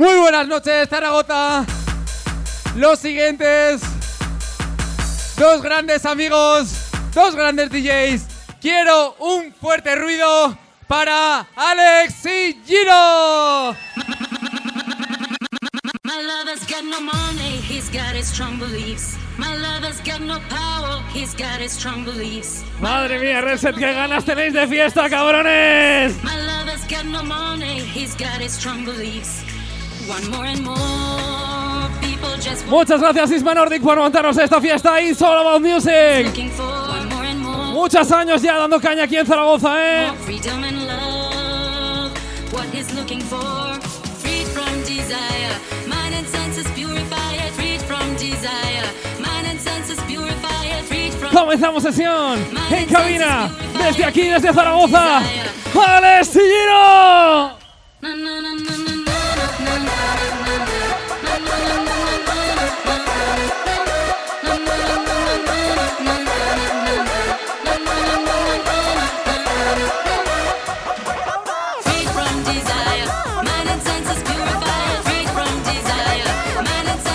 Muy buenas noches, Zaragoza. Los siguientes. Dos grandes amigos, dos grandes DJs. Quiero un fuerte ruido para Alex y Giro. My lover's got no money, he's got his strong beliefs. My lover's got no power, he's got his strong beliefs. Madre mía, Reset, qué ganas tenéis de fiesta, cabrones. My lover's got no money, he's got his strong beliefs. Muchas gracias, Isma Nordic, por montarnos esta fiesta. It's all about music. Muchos años ya dando caña aquí en Zaragoza, ¿eh? Comenzamos sesión en cabina, desde aquí, desde Zaragoza. ¡Alex y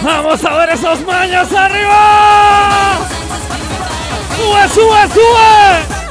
¡Vamos a ver esos maños arriba! ¡Sube, sube, sube!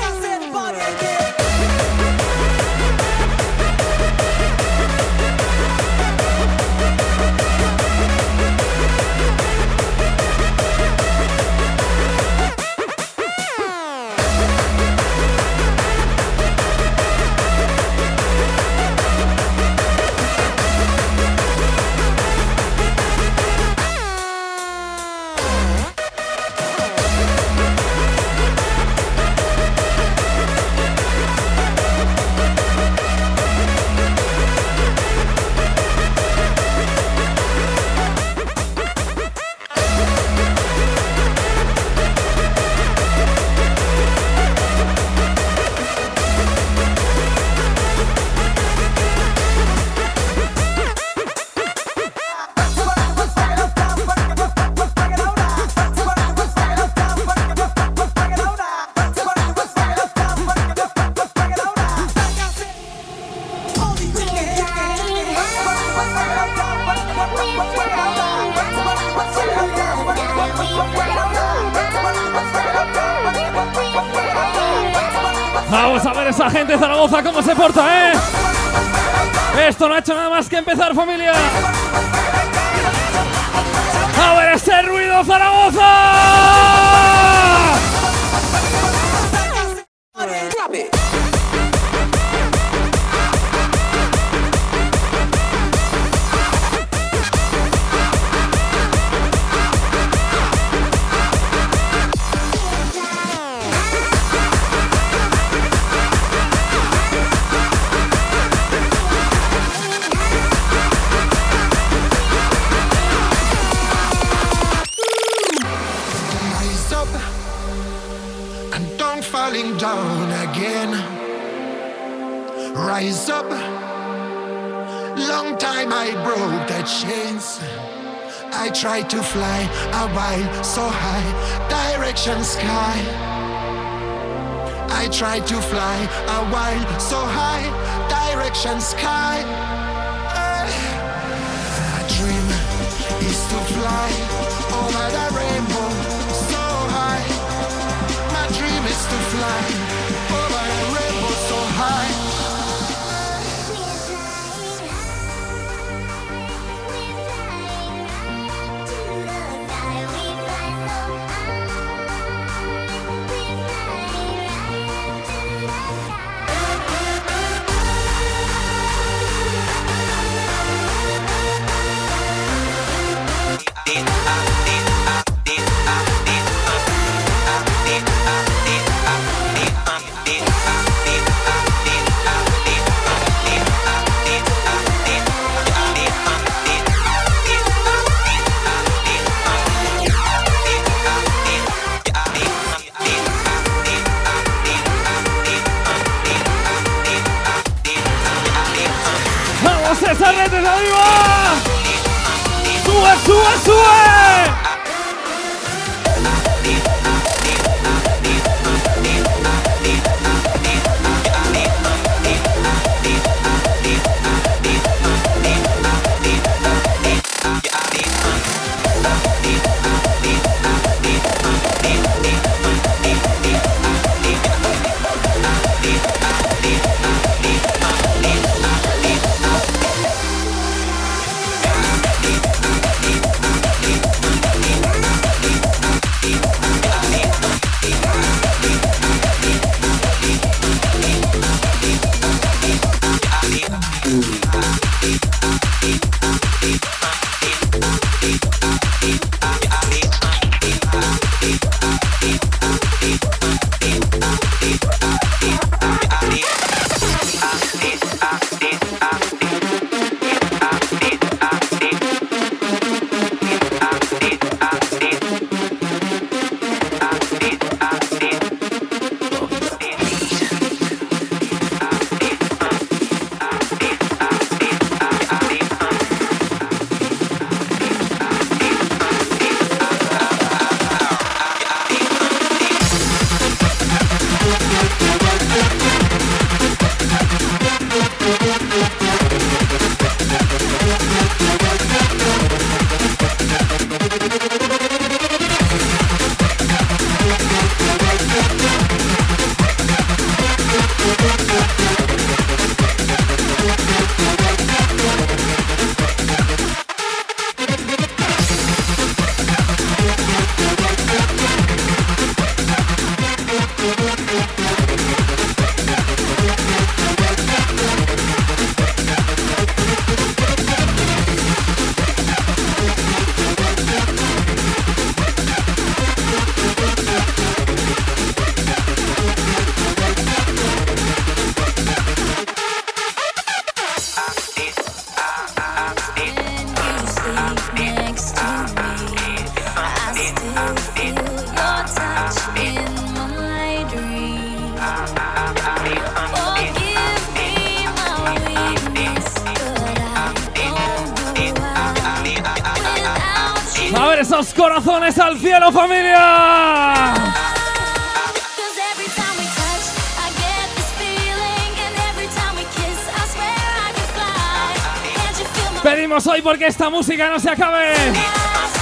esta música no se acabe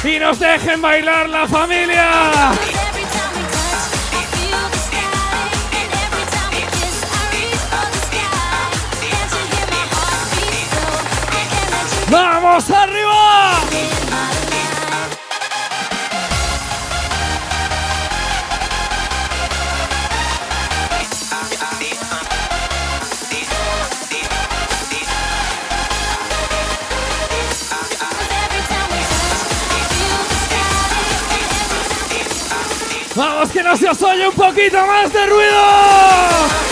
y nos dejen bailar la familia. ¡Vamos, que no se os oye un poquito más de ruido!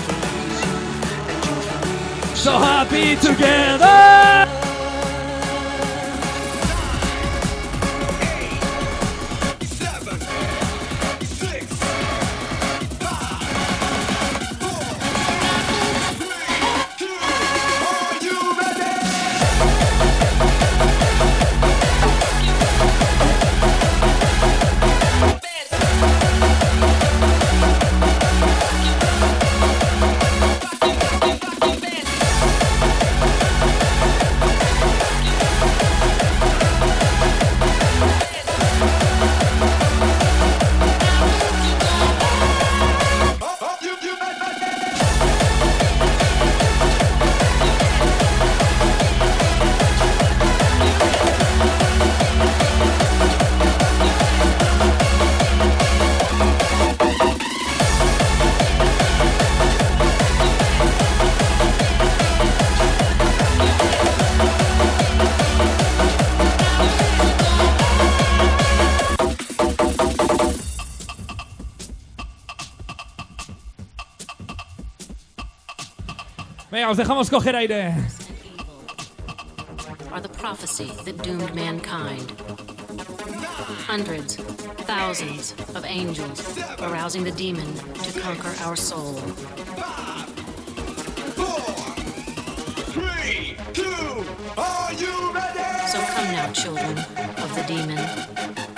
so happy together. os dejamos coger aire. Are the prophecy that doomed mankind. Hundreds, thousands of angels arousing the demon to conquer our soul. Five, four, three, two, are you ready? So come now, children of the demon.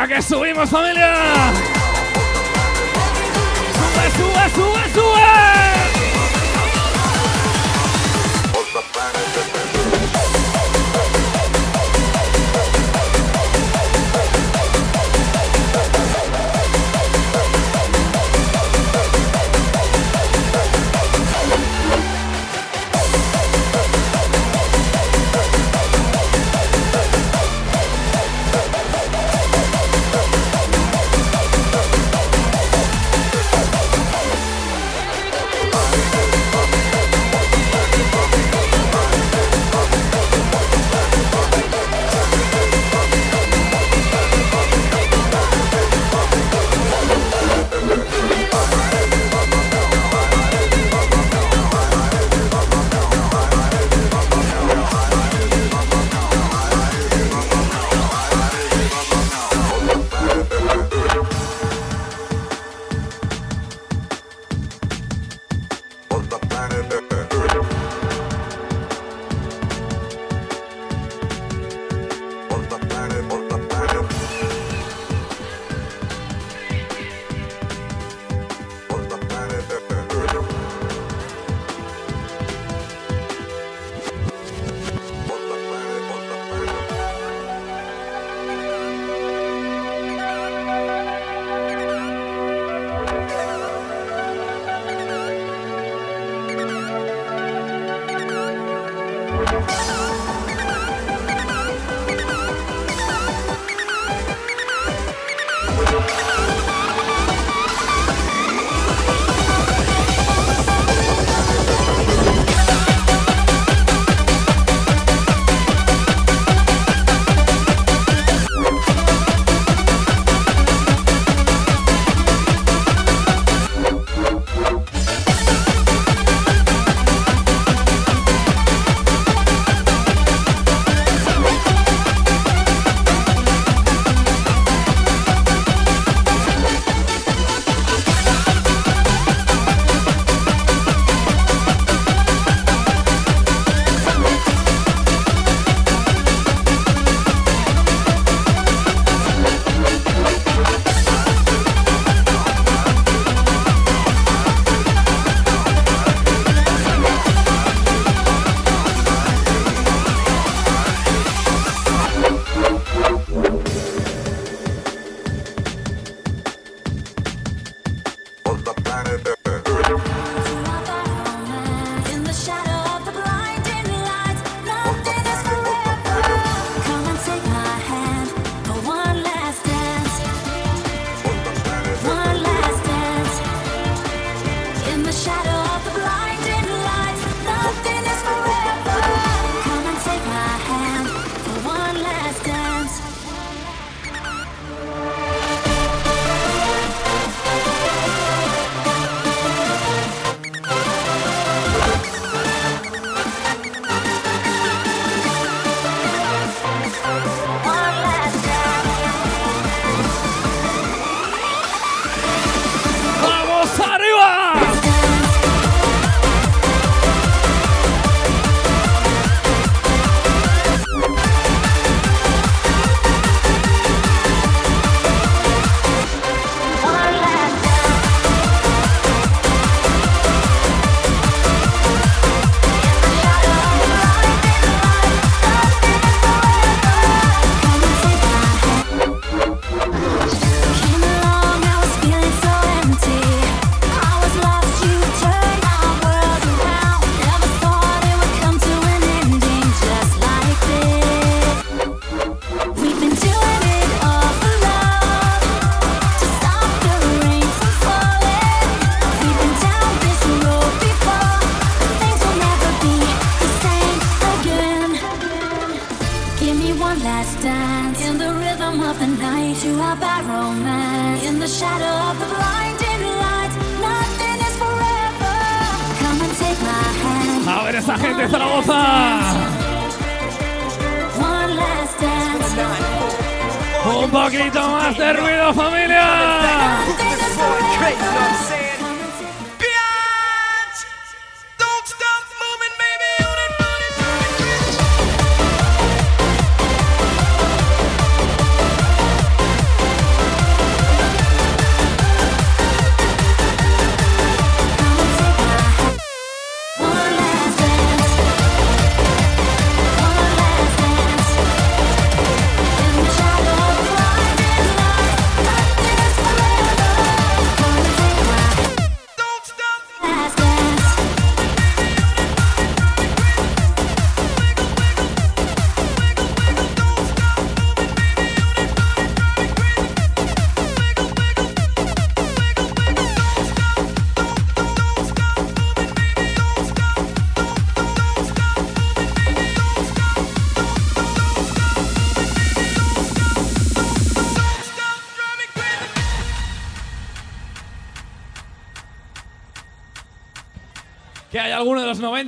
Venga, que subimos familia. Sube, sube, sube, sube.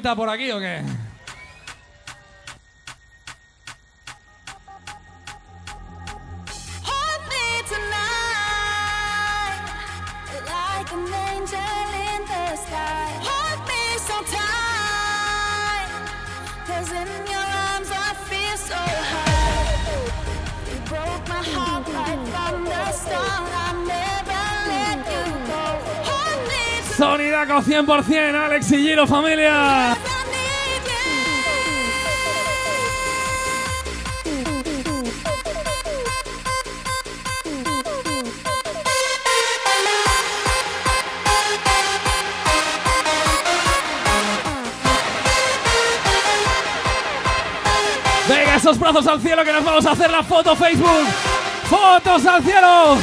pinta por aquí o qué? Craco 100%, Alex y Giro, familia. Venga, esos brazos al cielo que nos vamos a hacer la foto Facebook. Fotos al cielo.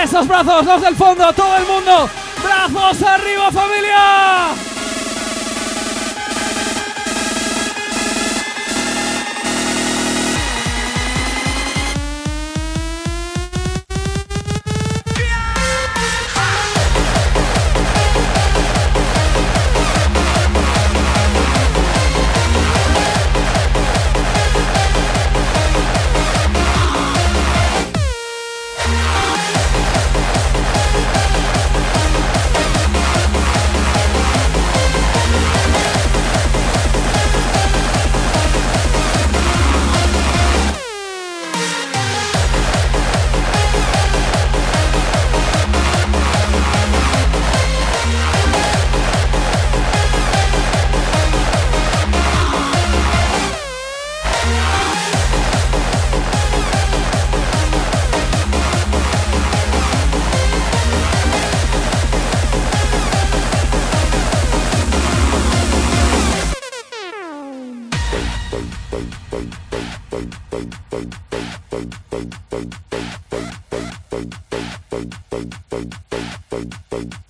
Esos brazos, los del fondo, todo el mundo. ¡Brazos arriba, familia! bang bang bang bang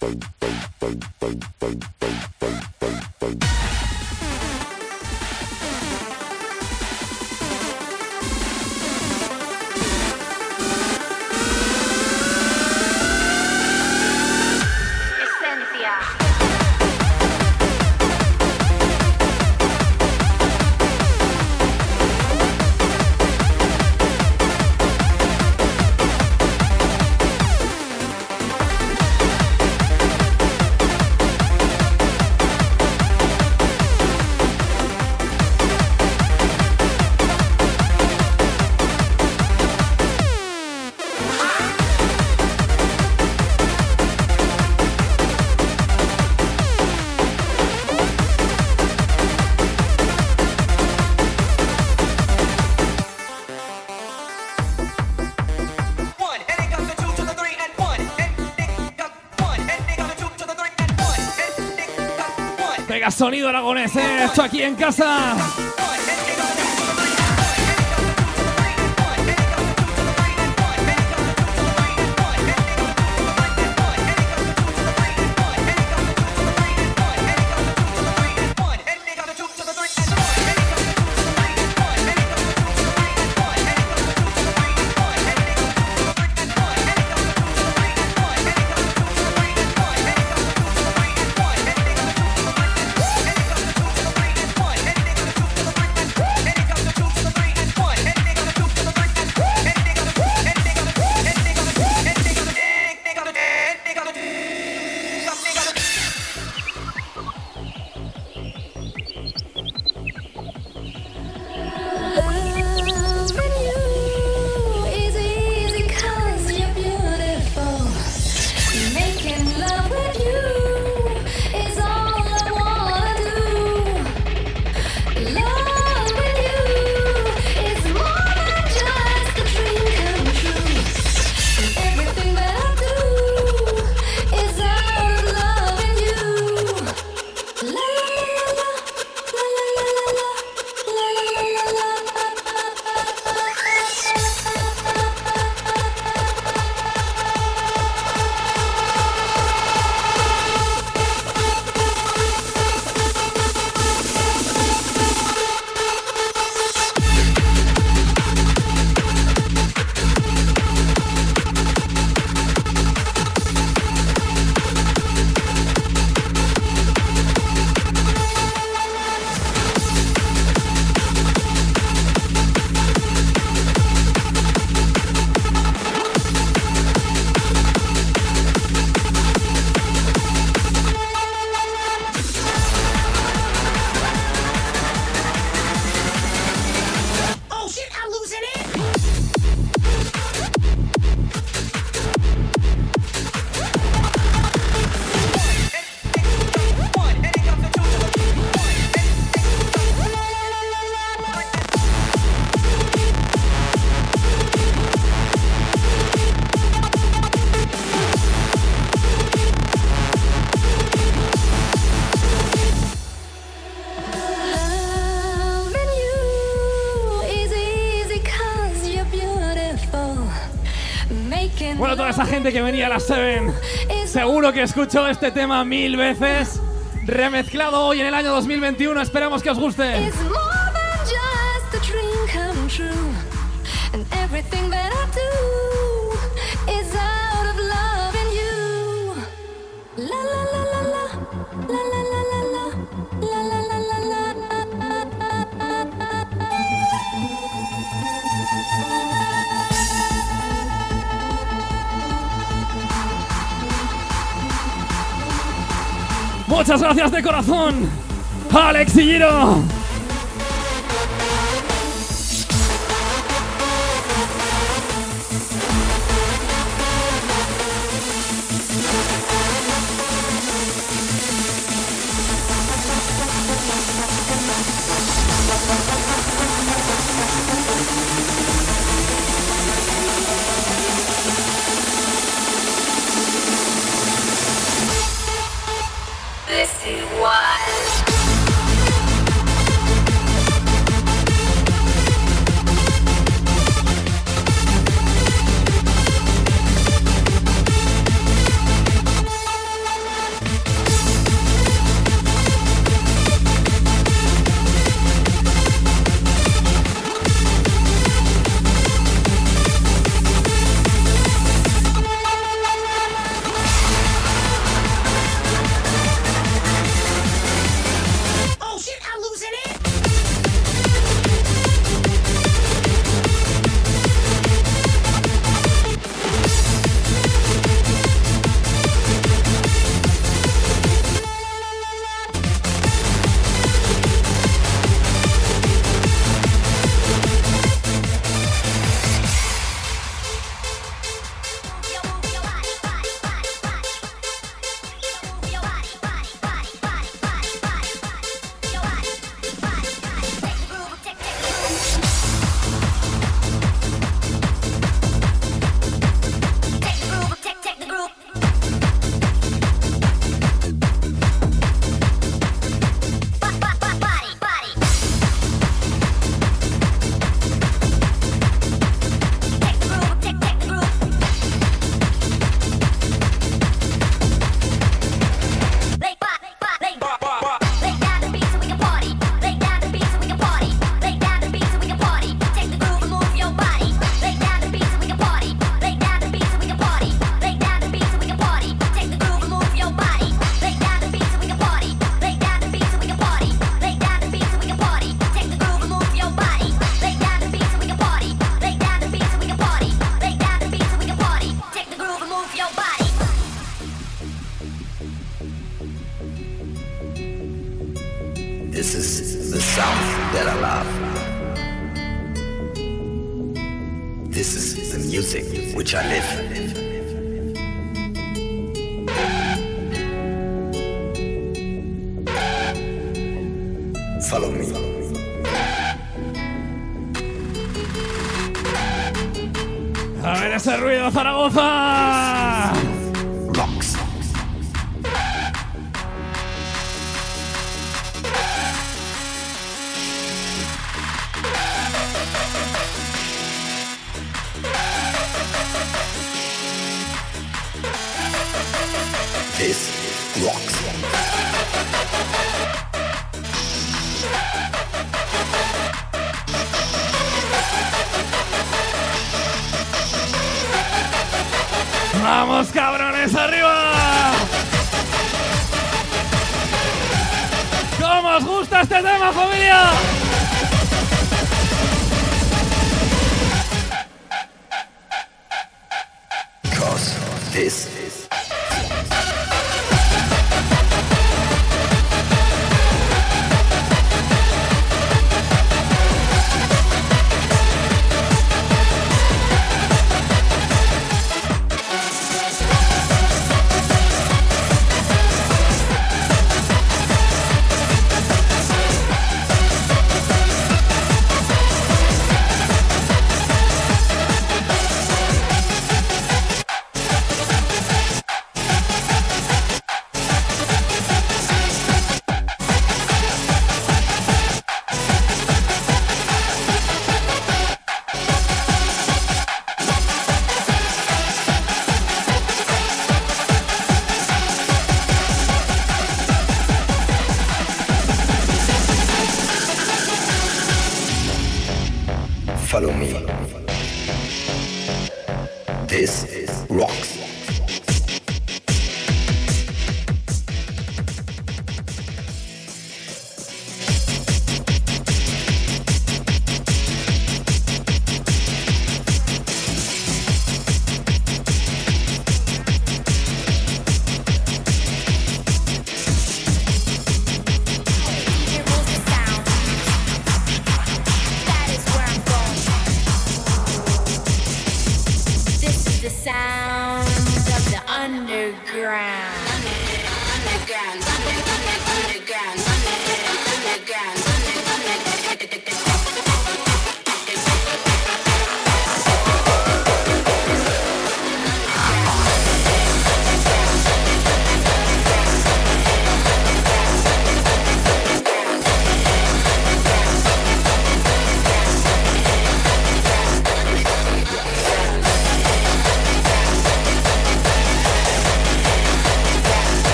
esto aquí en casa. que venía a la Seven seguro que escuchó este tema mil veces. Remezclado hoy en el año 2021, esperamos que os guste. La, la. Muchas gracias de corazón, Alex y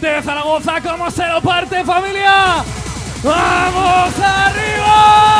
gente de Zaragoza, ¿cómo se lo parte familia? ¡Vamos arriba!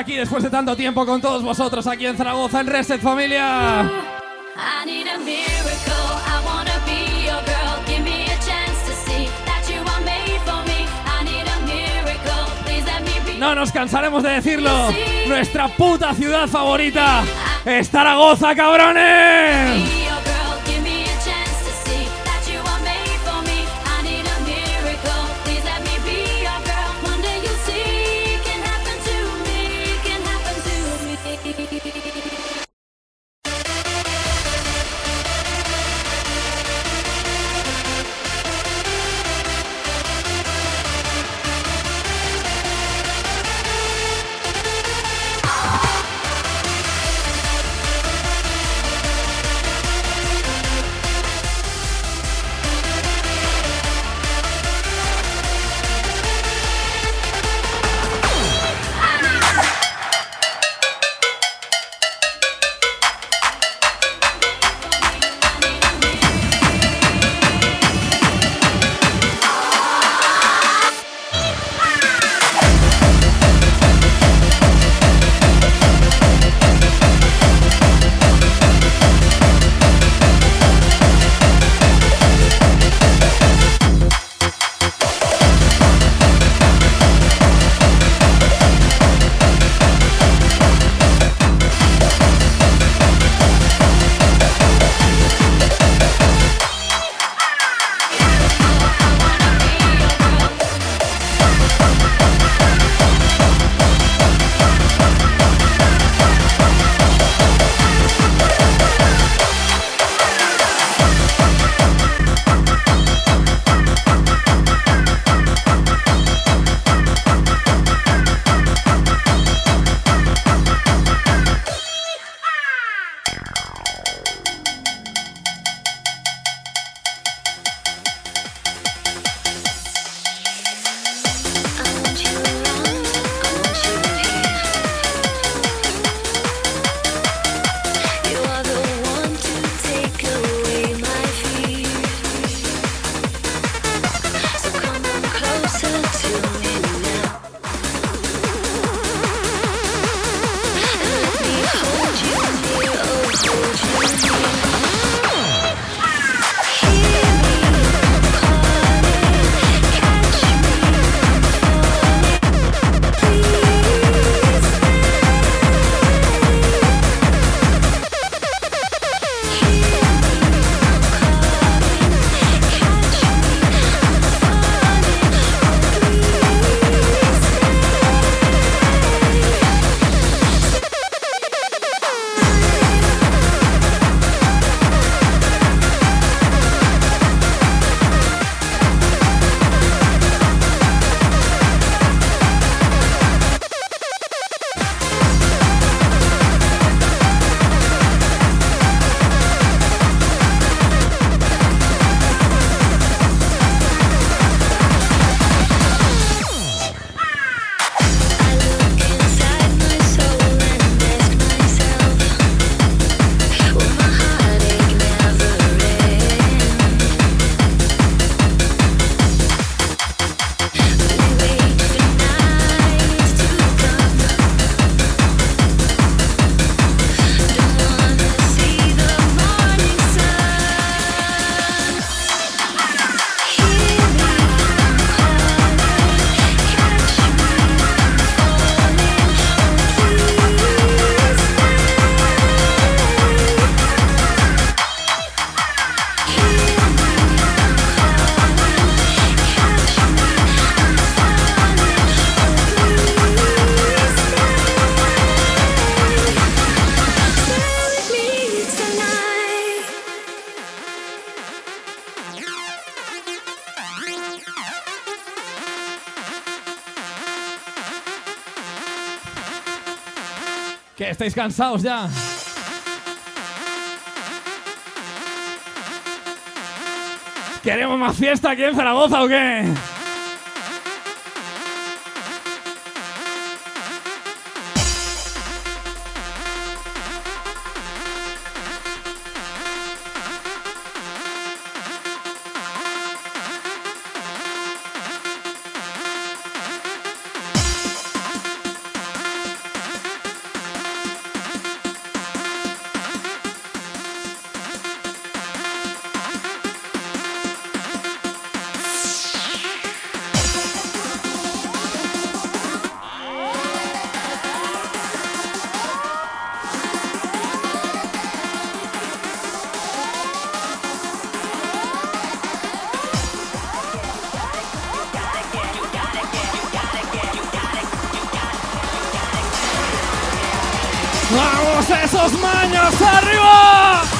aquí después de tanto tiempo con todos vosotros aquí en Zaragoza, en Reset Familia. No nos cansaremos de decirlo. Nuestra puta ciudad favorita es Zaragoza, cabrones. ¿Estáis cansados ya? ¿Queremos más fiesta aquí en Zaragoza o qué? Esos maños arriba!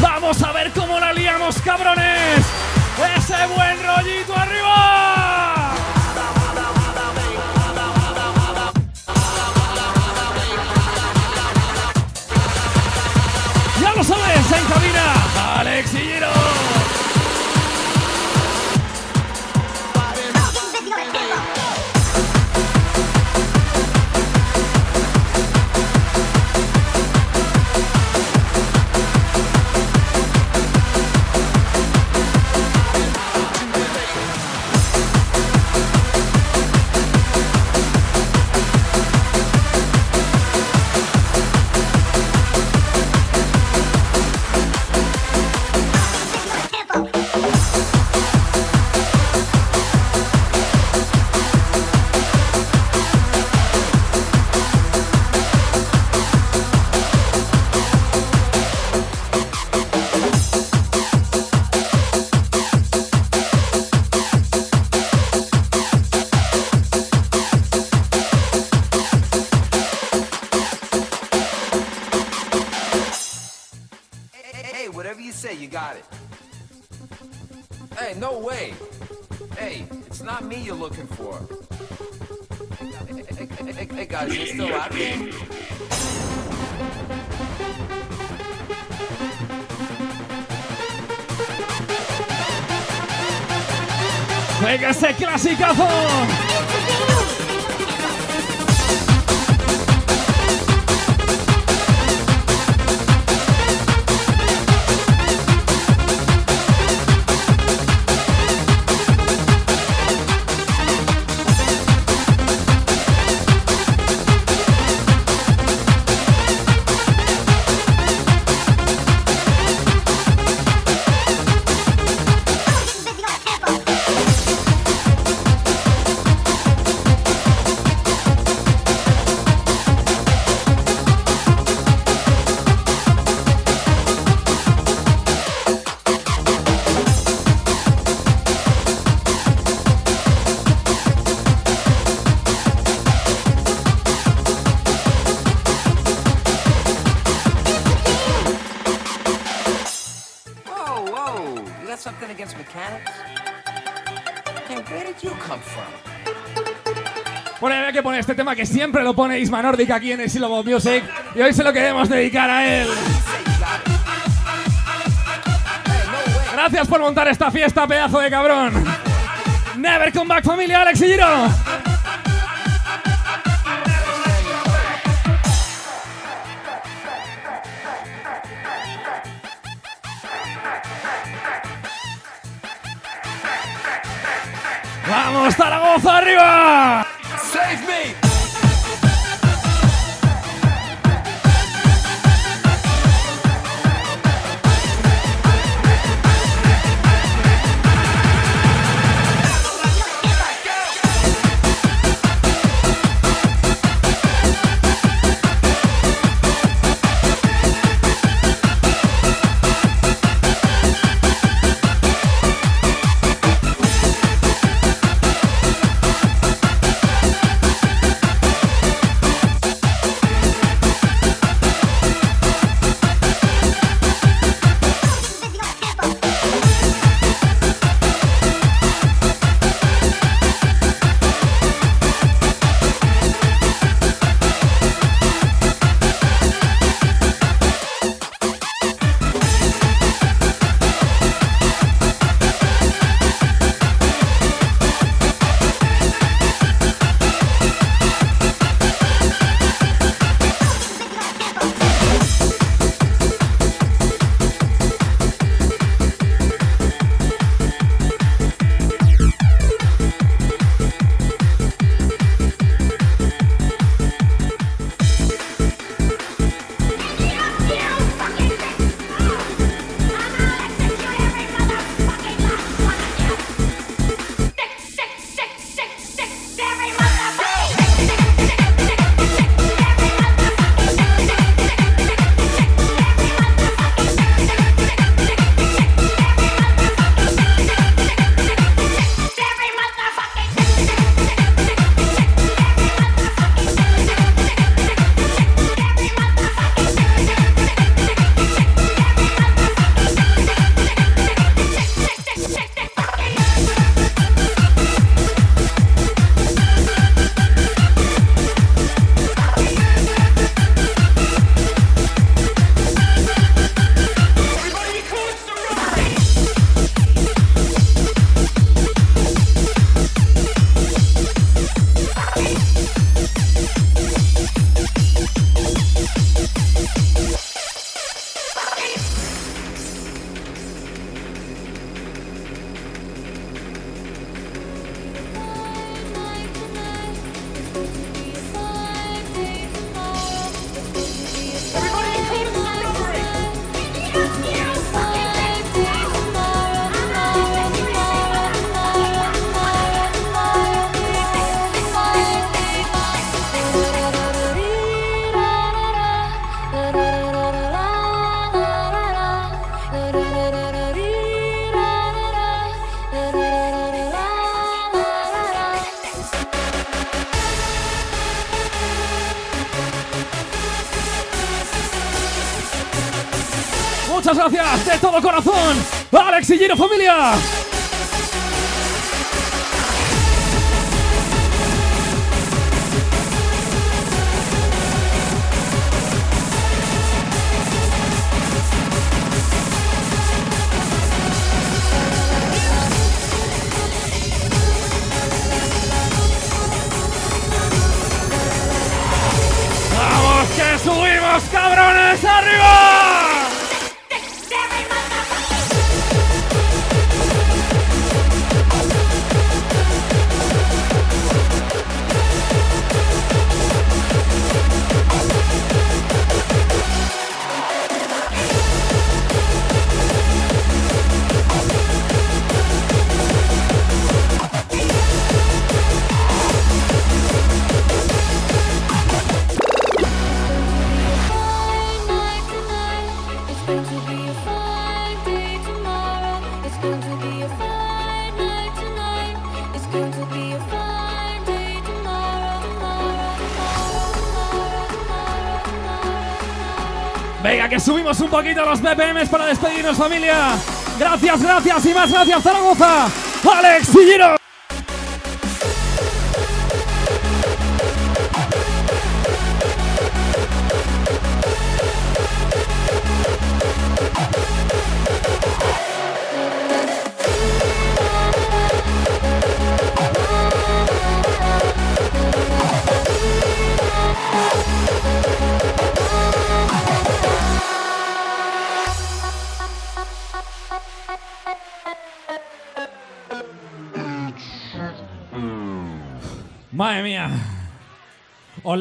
¡Vamos a ver cómo la liamos, cabrones! Este tema que siempre lo pone Isma Nordic aquí en el Syllable Music y hoy se lo queremos dedicar a él. Gracias por montar esta fiesta, pedazo de cabrón. Never come back, familia, Alex y Giro. ¡Vamos, Zaragoza, arriba! Giro familia. Poquito los BPMs para despedirnos, familia. Gracias, gracias y más gracias, Zaragoza. Alex y.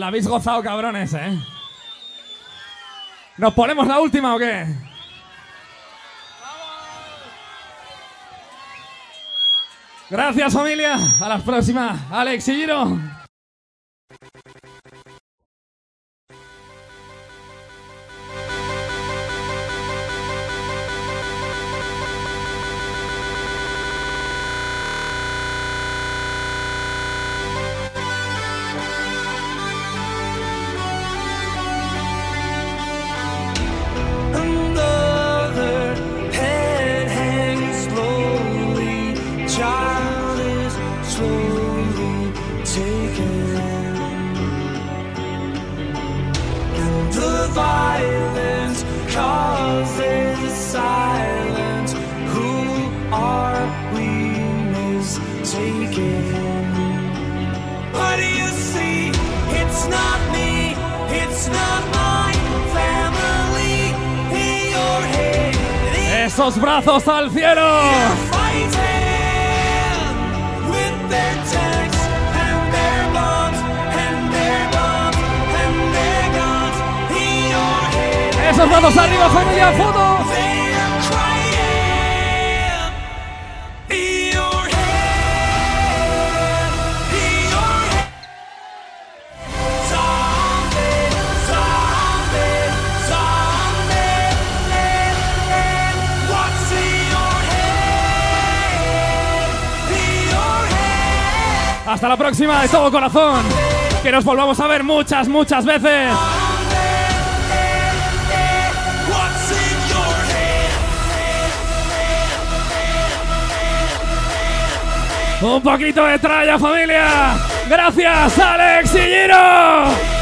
la habéis gozado, cabrones, ¿eh? ¿Nos ponemos la última o qué? Gracias, familia. A la próxima. Alex y Giro. Esos brazos al cielo. Your head? In your head. Hasta la próxima, de todo corazón. Que nos volvamos a ver muchas, muchas veces. Un poquito de tralla, familia. Gracias, Alex y.